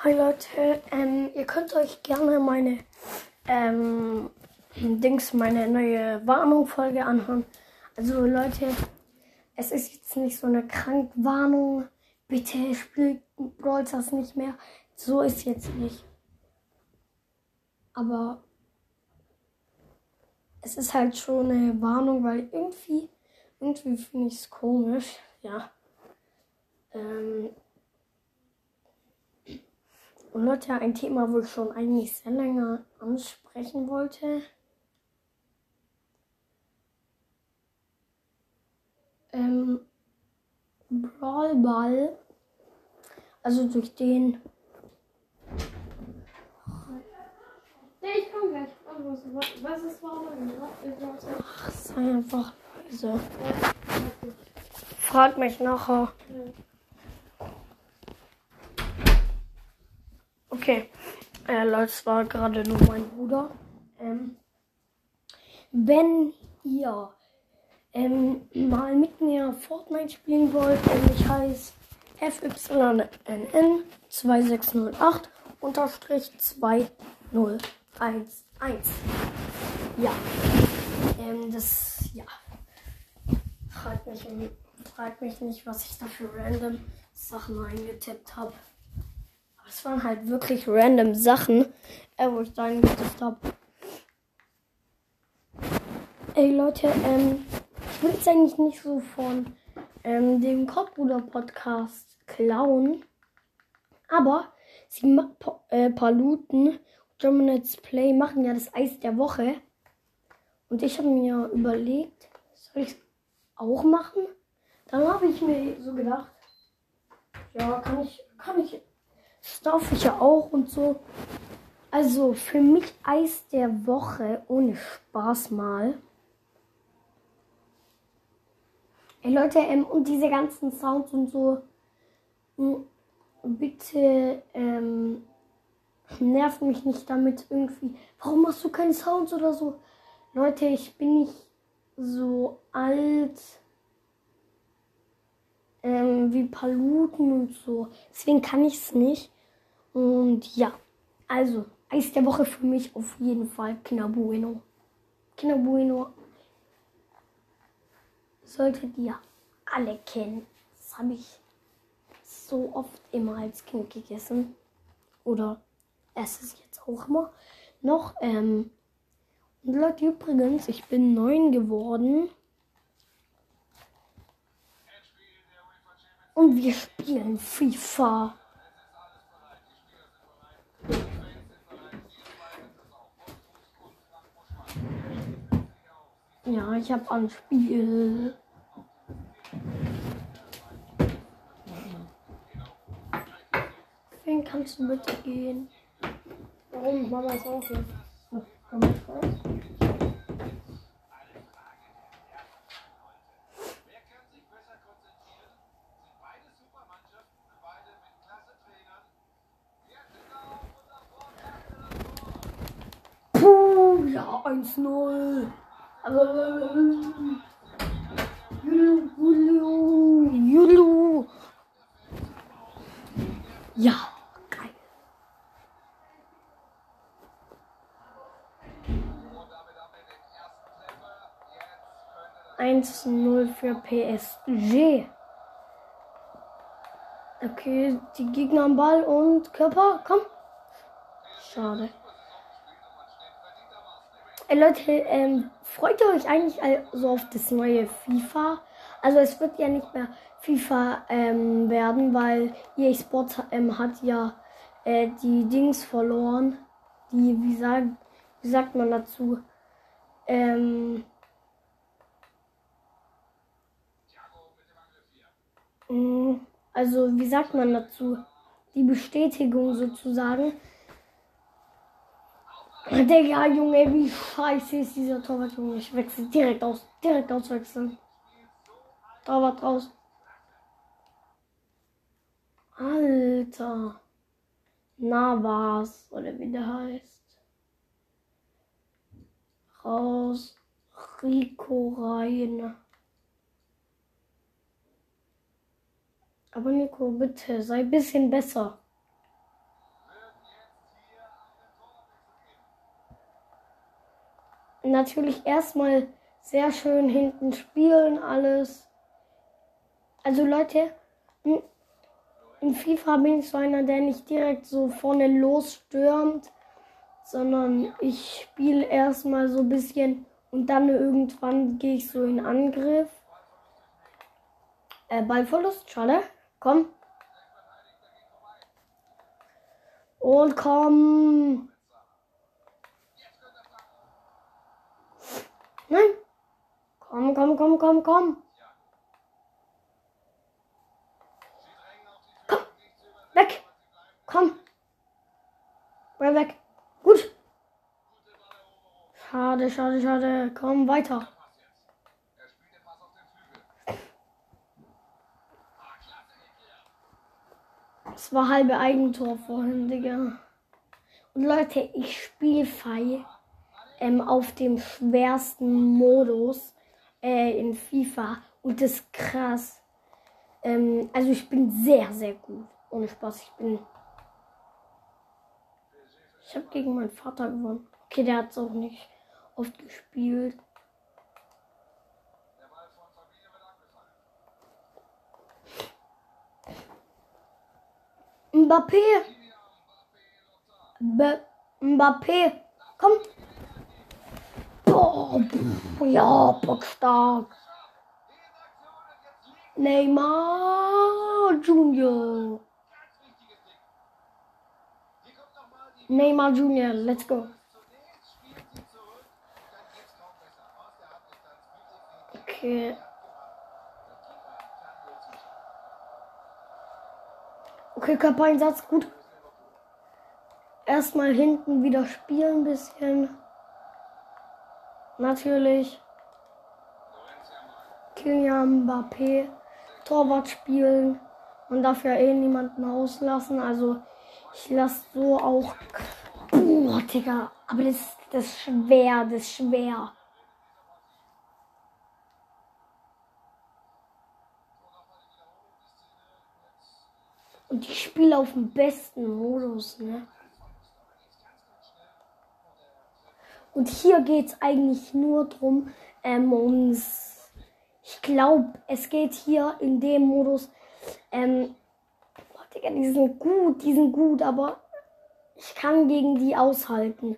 Hi Leute, ähm, ihr könnt euch gerne meine ähm, Dings, meine neue Warnung-Folge anhören. Also Leute, es ist jetzt nicht so eine Krankwarnung. Bitte spielt Brawl Stars nicht mehr. So ist jetzt nicht. Aber es ist halt schon eine Warnung, weil irgendwie, irgendwie finde ich es komisch. Ja. Ähm, und Leute, ein Thema, wo ich schon eigentlich sehr lange ansprechen wollte. Ähm, Brawl Ball. Also durch den. Nee, ich komm gleich. Was, ist warum? Ach, sei einfach leise. Frag mich nachher. Okay. Äh, Leute, es war gerade nur mein Bruder. Ähm, wenn ihr ähm, mal mit mir Fortnite spielen wollt, ähm, ich heiße FYNN 2608 unterstrich 2011. Ja. Ähm, das, ja. Fragt mich, fragt mich nicht, was ich da für random Sachen eingetippt habe. Es waren halt wirklich random Sachen, äh, wo ich da eingetippt habe. Ey Leute, ähm, ich will jetzt eigentlich nicht so von ähm, dem Kottbruder Podcast klauen, aber sie pa äh, Paluten German's Play machen ja das Eis der Woche und ich habe mir überlegt, soll ich es auch machen? Dann habe ich mir so gedacht, ja, kann ich, kann ich, das darf ich ja auch und so. Also für mich Eis der Woche ohne Spaß mal. Ey Leute, ähm, und diese ganzen Sounds und so, mh, bitte ähm, nervt mich nicht damit irgendwie. Warum machst du keine Sounds oder so? Leute, ich bin nicht so alt ähm, wie Paluten und so. Deswegen kann ich es nicht. Und ja, also, Eis der Woche für mich auf jeden Fall Kinder Bueno. Kinder Bueno solltet ihr alle kennen. Das habe ich so oft immer als Kind gegessen. Oder es jetzt auch immer noch. Ähm, und Leute, übrigens, ich bin neun geworden. Und wir spielen FIFA. Ja, ich habe ein Spiel. Wen kannst du bitte gehen? Warum? Mama ist auch hier. Komm ich raus? Puh, ja, 1-0. Ja, geil. Eins null für PSG. Okay, die Gegner am Ball und Körper, komm. Schade. Ey Leute, ähm, freut ihr euch eigentlich all- so auf das neue FIFA? Also es wird ja nicht mehr FIFA ähm, werden, weil EA Sports ähm, hat ja äh, die Dings verloren. Die, wie, sag, wie sagt man dazu? Ähm, mh, also wie sagt man dazu? Die Bestätigung sozusagen. Digga, Junge, wie scheiße ist dieser Torwart, Junge. Ich wechsle direkt aus. Direkt auswechseln. Torwart raus. Alter. Navas, oder wie der heißt. Raus. Rico rein. Aber Nico, bitte, sei ein bisschen besser. Natürlich erstmal sehr schön hinten spielen, alles. Also Leute, in- FIFA bin ich so einer, der nicht direkt so vorne losstürmt, sondern ich spiele erstmal so ein bisschen und dann irgendwann gehe ich so in Angriff. Äh, Ballverlust, schade. Komm. Und komm. Nein. Komm, komm, komm, komm, komm. Komm. Weg. Komm. Bleib weg. Gut. Schade, schade, schade. Komm, weiter. Das war halbe Eigentor vorhin, Digga. Und Leute, ich spiele Fei ähm, auf dem schwersten Modus äh, in FIFA. Und das ist krass. Ähm, also ich bin sehr, sehr gut. Ohne Spaß, ich bin. Ich habe gegen meinen Vater gewonnen. Okay, der hat es auch nicht oft gespielt. Mbappé. Mbappé. Komm. Pff, ja, bockstark. Neymar Junior. Neymar Junior, let's go. Okay. Okay, Körpereinsatz, gut. Erstmal hinten wieder spielen ein bisschen. Natürlich. Kylian Mbappé. Torwart spielen. Darf ja eh niemanden auslassen. Also ich lasse so auch. Boah, Digga. Aber das, das ist schwer, das ist schwer. Und ich spiele auf dem besten Modus, ne? Und hier geht es eigentlich nur drum, ähm, ums. Ich glaube, es geht hier in dem Modus. Ähm, boah, Digga, die sind gut, die sind gut, aber ich kann gegen die aushalten.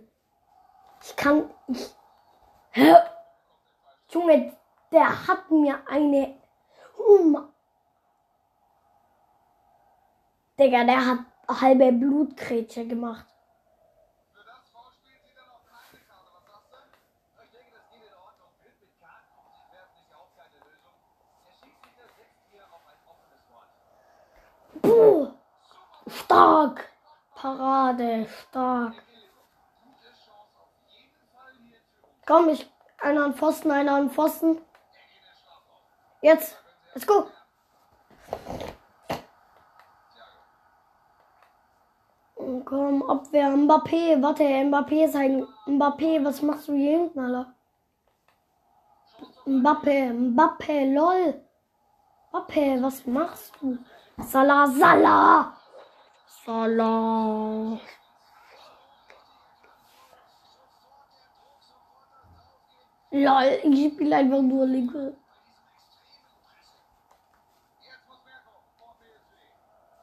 Ich kann. Ich. Hä? Junge, der hat mir eine. Hum. Digga, der hat halbe Blutgrätsche gemacht. Für das Foul spielt sie dann auch keine Karte. Was sagst du? Ich denke, das geht in Ordnung. Bild mit Karten um sich werfen ist ja auch keine Lösung. Der Schiedsrichter setzt hier auf ein offenes Wort. Puh. Stark. Parade. Stark. Komm, ich. Einer an Pfosten, einer an Pfosten. Jetzt. Let's go. Und Komm, Abwehr. Mbappé. Warte, Mbappé ist ein. Mbappé, was machst du hier hinten, Alter? Mbappé, Mbappé, lol. Mbappé, was machst du? Salah, Salah. Salah. Lol, ich spiele einfach nur Linke.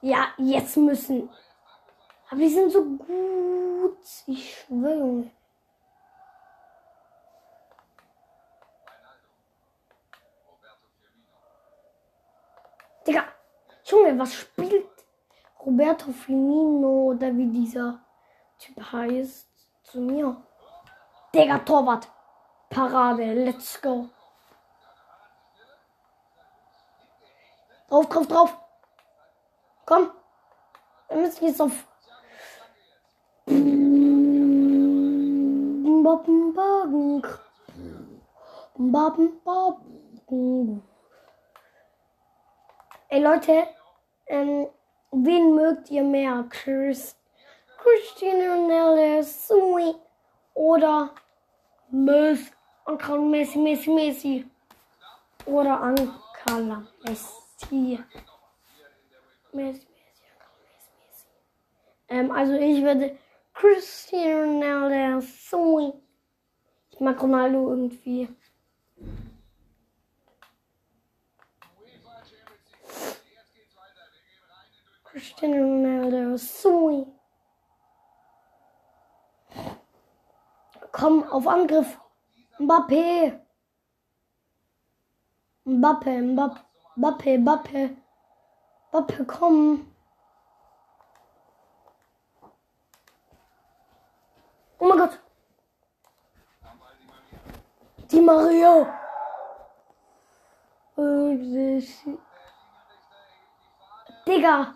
Ja, jetzt müssen. Aber die sind so gut. Ich schwöre. Digga, Junge, was spielt Roberto Firmino oder wie dieser Typ heißt zu mir? Digga, Torwart. Parade, let's go. Drauf, drauf, drauf. Komm. Wir müssen jetzt auf. Ey Leute, ähm, wen mögt ihr mehr? Chris, Cristiano Ronaldo, Sui oder Messi, Uncle Messi, Messi, Messi oder Ankala Messi. Messi, Messi, Uncle Messi, Messi. Ähm, also ich würde Cristiano Ronaldo, Sui. Ich mag Ronaldo irgendwie. UEFA Champions League. Jetzt geht's weiter. Wir gehen rein in den Cristiano Ronaldo. Sui. Komm, auf Angriff. Mbappé. Mbappé, Mbappé, Mbappé, Mbappé. Mbappé, komm. Oh mein Gott. Die Maria. Äh, Digga.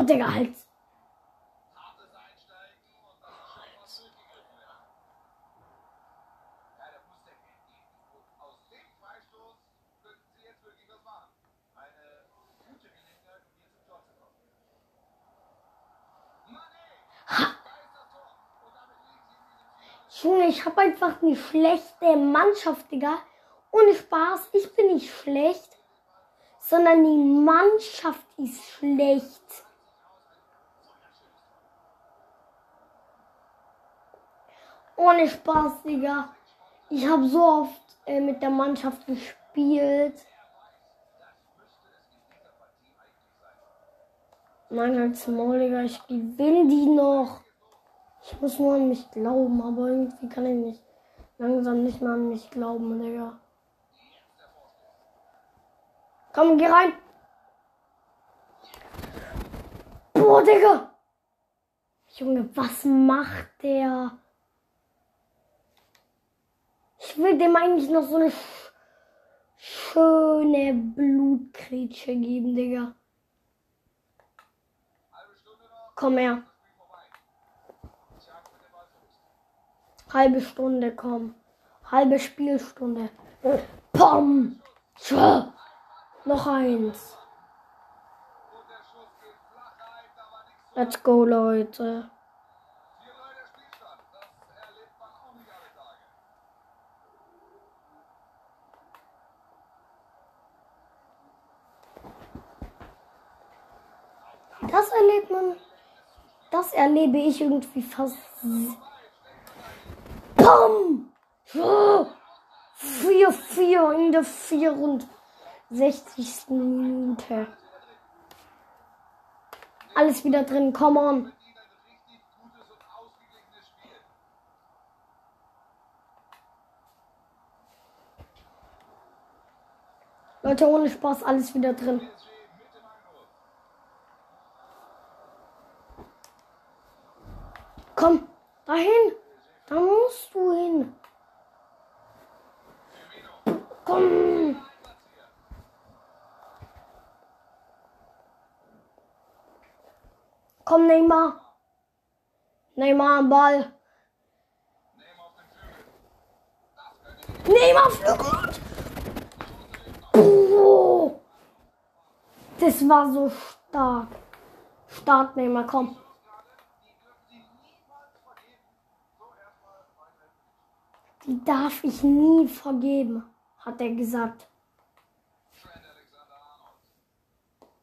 in diesem Finale. Junge, ich habe einfach eine schlechte Mannschaft, Digga. Ohne Spaß, ich bin nicht schlecht, sondern die Mannschaft ist schlecht. Ohne Spaß, Digga. Ich habe so oft äh, mit der Mannschaft gespielt. Nein, als Maul, Digga. Ich gewinne die noch. Ich muss nur an mich glauben, aber irgendwie kann ich nicht langsam nicht mehr an mich glauben, Digga. Komm, geh rein. Boah, Digga. Junge, was macht der? Ich will dem eigentlich noch so eine sch schöne Blutkretsche geben, Digga. Komm her. Halbe Stunde, komm. Halbe Spielstunde. Pom. Tja. Noch eins. Let's go, Leute. 4-3 der Spielstand. Das erlebt man auch nicht alle Tage. Das erlebt man. Das erlebe ich irgendwie fast. Pom. 4-4 in der 64. Minute. Alles wieder drin, come on. Leute, ohne Spaß, alles wieder drin. PSG mit dem Angriff. Komm, dahin. Da musst du hin. Komm. Komm, Neymar. Neymar am Ball. Neymar Flügel. Das war so stark. Stark, Neymar, komm. Darf ich nie vergeben, hat er gesagt.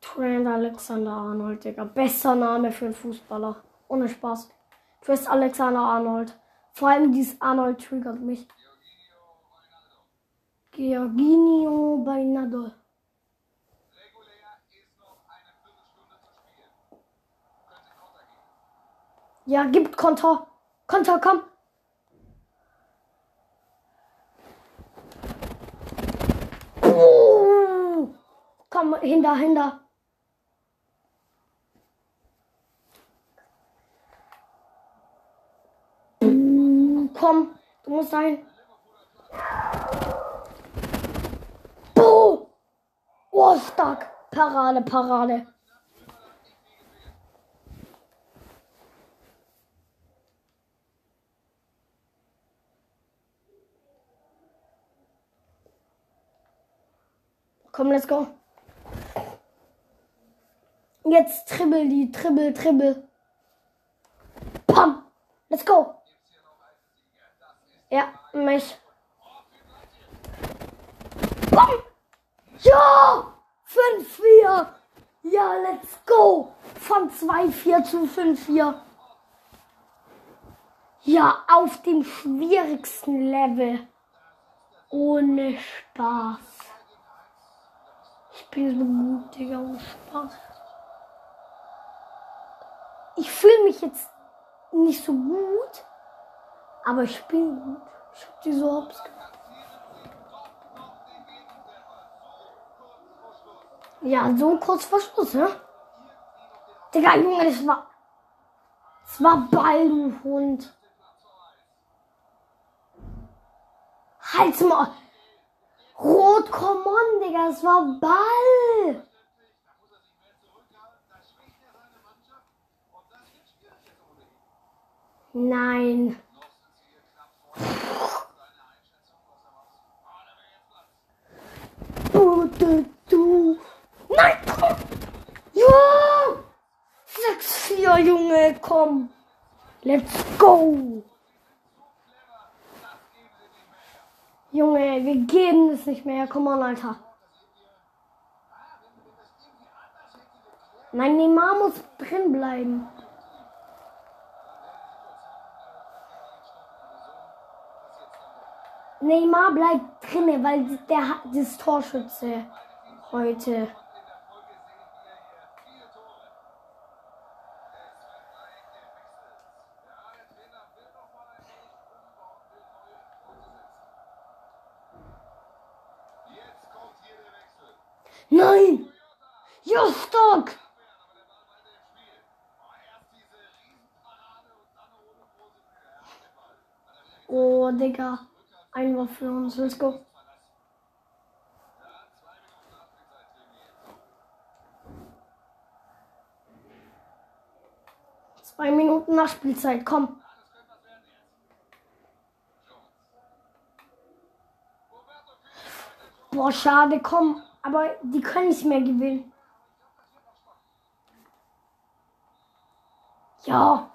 Trent Alexander Arnold, Digga. Besser Name für einen Fußballer. Ohne Spaß. Trent Alexander Arnold. Vor allem dieses Arnold triggert mich. Georginio Beinado. Ja, gibt Konter. Konter, komm. Oh. Komm, hinter, hinter. Mm, Komm, du musst rein. Oh. Oh, stark. Parade, Parade. Komm, let's go. Jetzt tribbel die, tribbel, tribbel. Pam. Let's go. Ja, mich. Bam. Ja! 5-4. Ja, let's go. Von 2-4 zu 5-4. Ja, auf dem schwierigsten Level. Ohne Spaß. Ich bin so gut, Digga, ohne Spaß. Ich fühle mich jetzt nicht so gut, aber ich bin gut. Ich hab die so hops gemacht. Ja, so kurz vor Schluss, ne? Digga, Junge, das war. Das war Ball, du Hund. Halt's mal. Rot, come on, Digga, das war Ball. Nein. Du, du. Nein, komm. Ja. 6-4, Junge, komm. Let's go. Junge, wir geben es nicht mehr. Komm on, Alter. Nein, Neymar muss drin bleiben. Neymar bleibt drinne, weil der hat das Torschütze heute. Nein! Ja, stark! Oh, Digga. Einwurf für uns. Let's go. Zwei Minuten Nachspielzeit, komm. Boah, schade, komm. Aber die können nicht mehr gewinnen. Ja.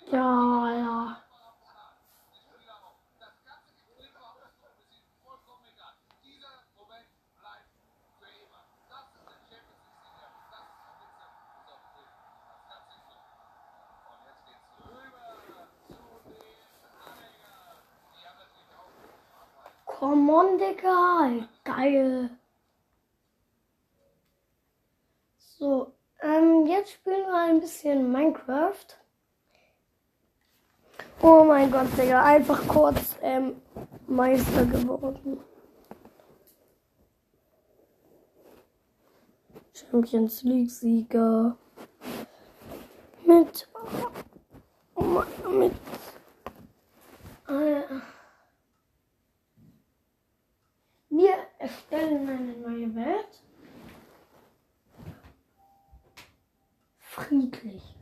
auch Arbeit. Come on, Digga. Geil. So, ähm, jetzt spielen wir ein bisschen Minecraft. Oh mein Gott, Digga. Einfach kurz ähm, Meister geworden. Champions League Sieger. Mit. Mit. Äh, Wir erstellen eine neue Welt. niedlich.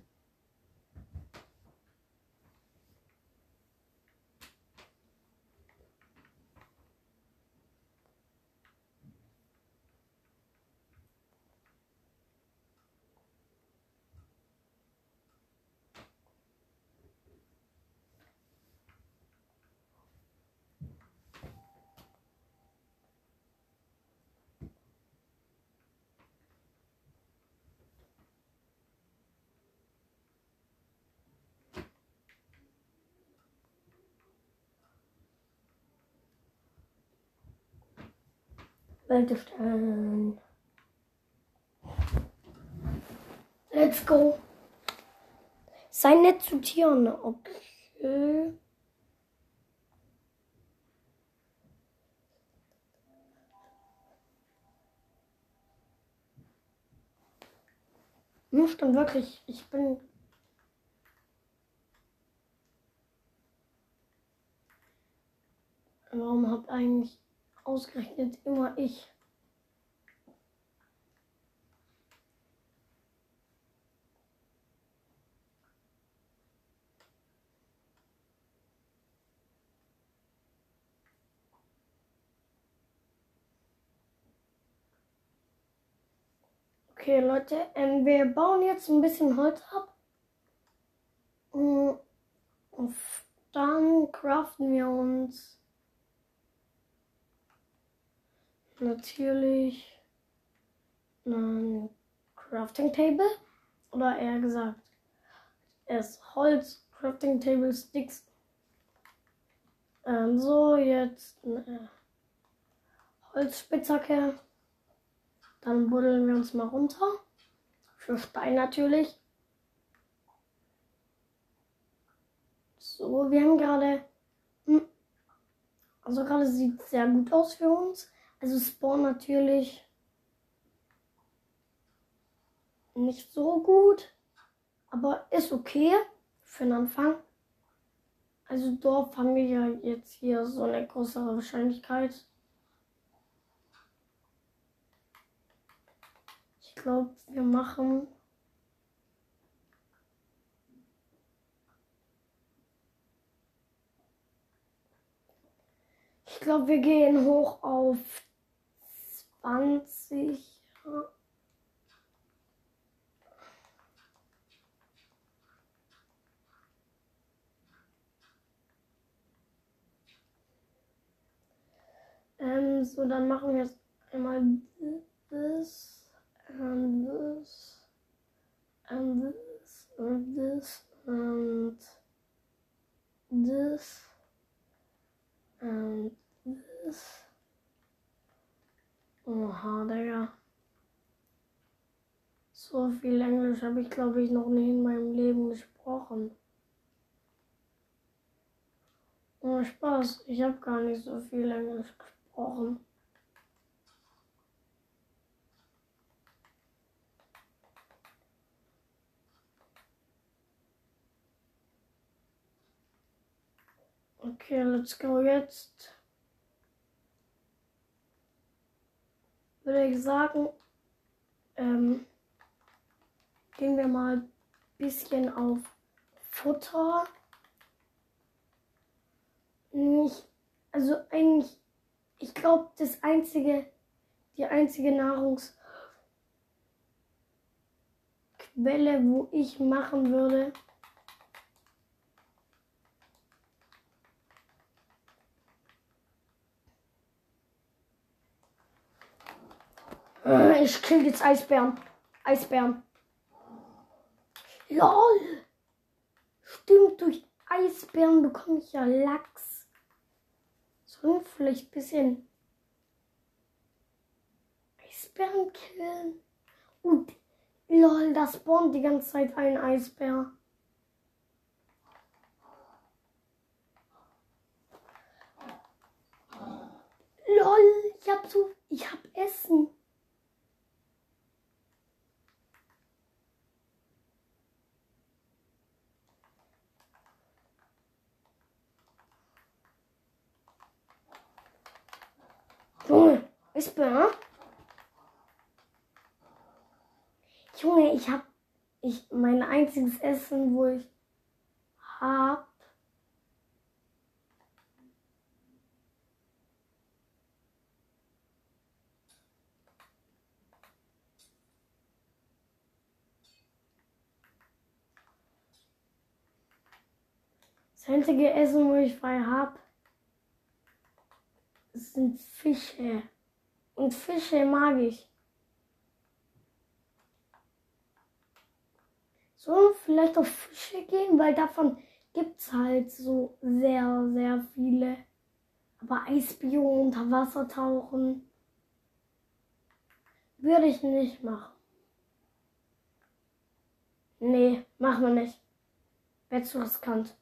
Haltestellen. Let's go. Sei nett zu Tieren. Okay. Hm, stimmt wirklich. Ich bin. Warum habt eigentlich ausgerechnet immer ich? Okay, Leute, ähm, wir bauen jetzt ein bisschen Holz ab. Mm, Und dann craften wir uns natürlich ein Crafting Table. Oder eher gesagt, es Holz, Crafting Table, Sticks. Ähm, so, jetzt eine Holzspitzhacke. Dann buddeln wir uns mal runter. Für Stein natürlich. So, wir haben gerade. hm, Also gerade sieht sehr gut aus für uns. Also Spawn natürlich nicht so gut. Aber ist okay für den Anfang. Also Dorf haben wir ja jetzt hier so eine größere Wahrscheinlichkeit. Ich glaube, wir machen. Ich glaube, wir gehen hoch auf 20. Ähm, so, dann machen wir jetzt einmal this and this and this and this and this and this. Oha, Digga. So viel Englisch habe ich, glaube ich, noch nie in meinem Leben gesprochen. Oh, Spaß. Ich habe gar nicht so viel Englisch gesprochen. Okay, let's go jetzt. Würde ich sagen, ähm, gehen wir mal ein bisschen auf Futter. Nicht, also eigentlich, ich glaube, das einzige, die einzige Nahrungsquelle, wo ich machen würde, Ich kill jetzt Eisbären. Eisbären. LOL. Stimmt, durch Eisbären bekomme ich ja Lachs. Wir vielleicht ein bisschen Eisbären killen? Und lol, da spawnt die ganze Zeit ein Eisbär. Lol, ich hab so, ich hab Essen. Eisbär? Junge, ich hab ich mein einziges Essen, wo ich hab. Das einzige Essen, wo ich frei hab, sind Fische. Und Fische mag ich. So, vielleicht auf Fische gehen, weil davon gibt's halt so sehr, sehr viele. Aber Eisbio unter Wasser tauchen würde ich nicht machen. Nee, machen wir nicht. Wäre zu riskant.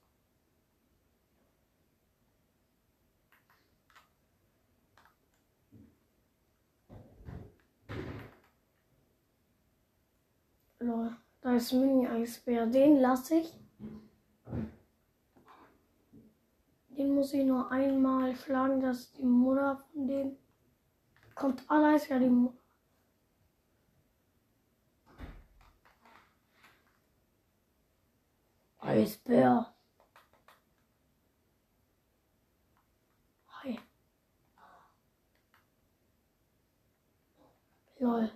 Lol, da ist Mini-Eisbär. Den lasse ich. Den muss ich nur einmal schlagen, dass die Mutter von dem kommt. Ist ja die Mutter. Eisbär. Hi. Lol.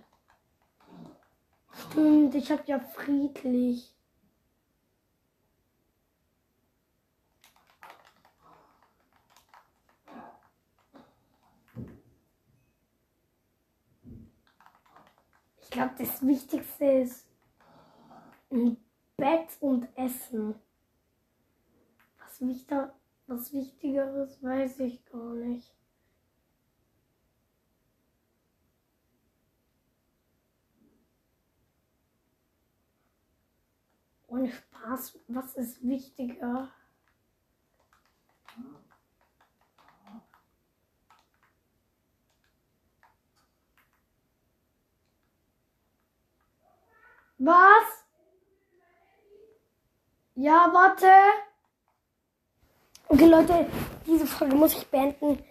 Stimmt, ich hab ja friedlich. Ich glaube, das Wichtigste ist ein Bett und Essen. Was, wichtiger, was Wichtigeres weiß ich gar nicht. Spaß, was ist wichtiger? Was? Ja, warte. Okay, Leute, diese Folge muss ich beenden.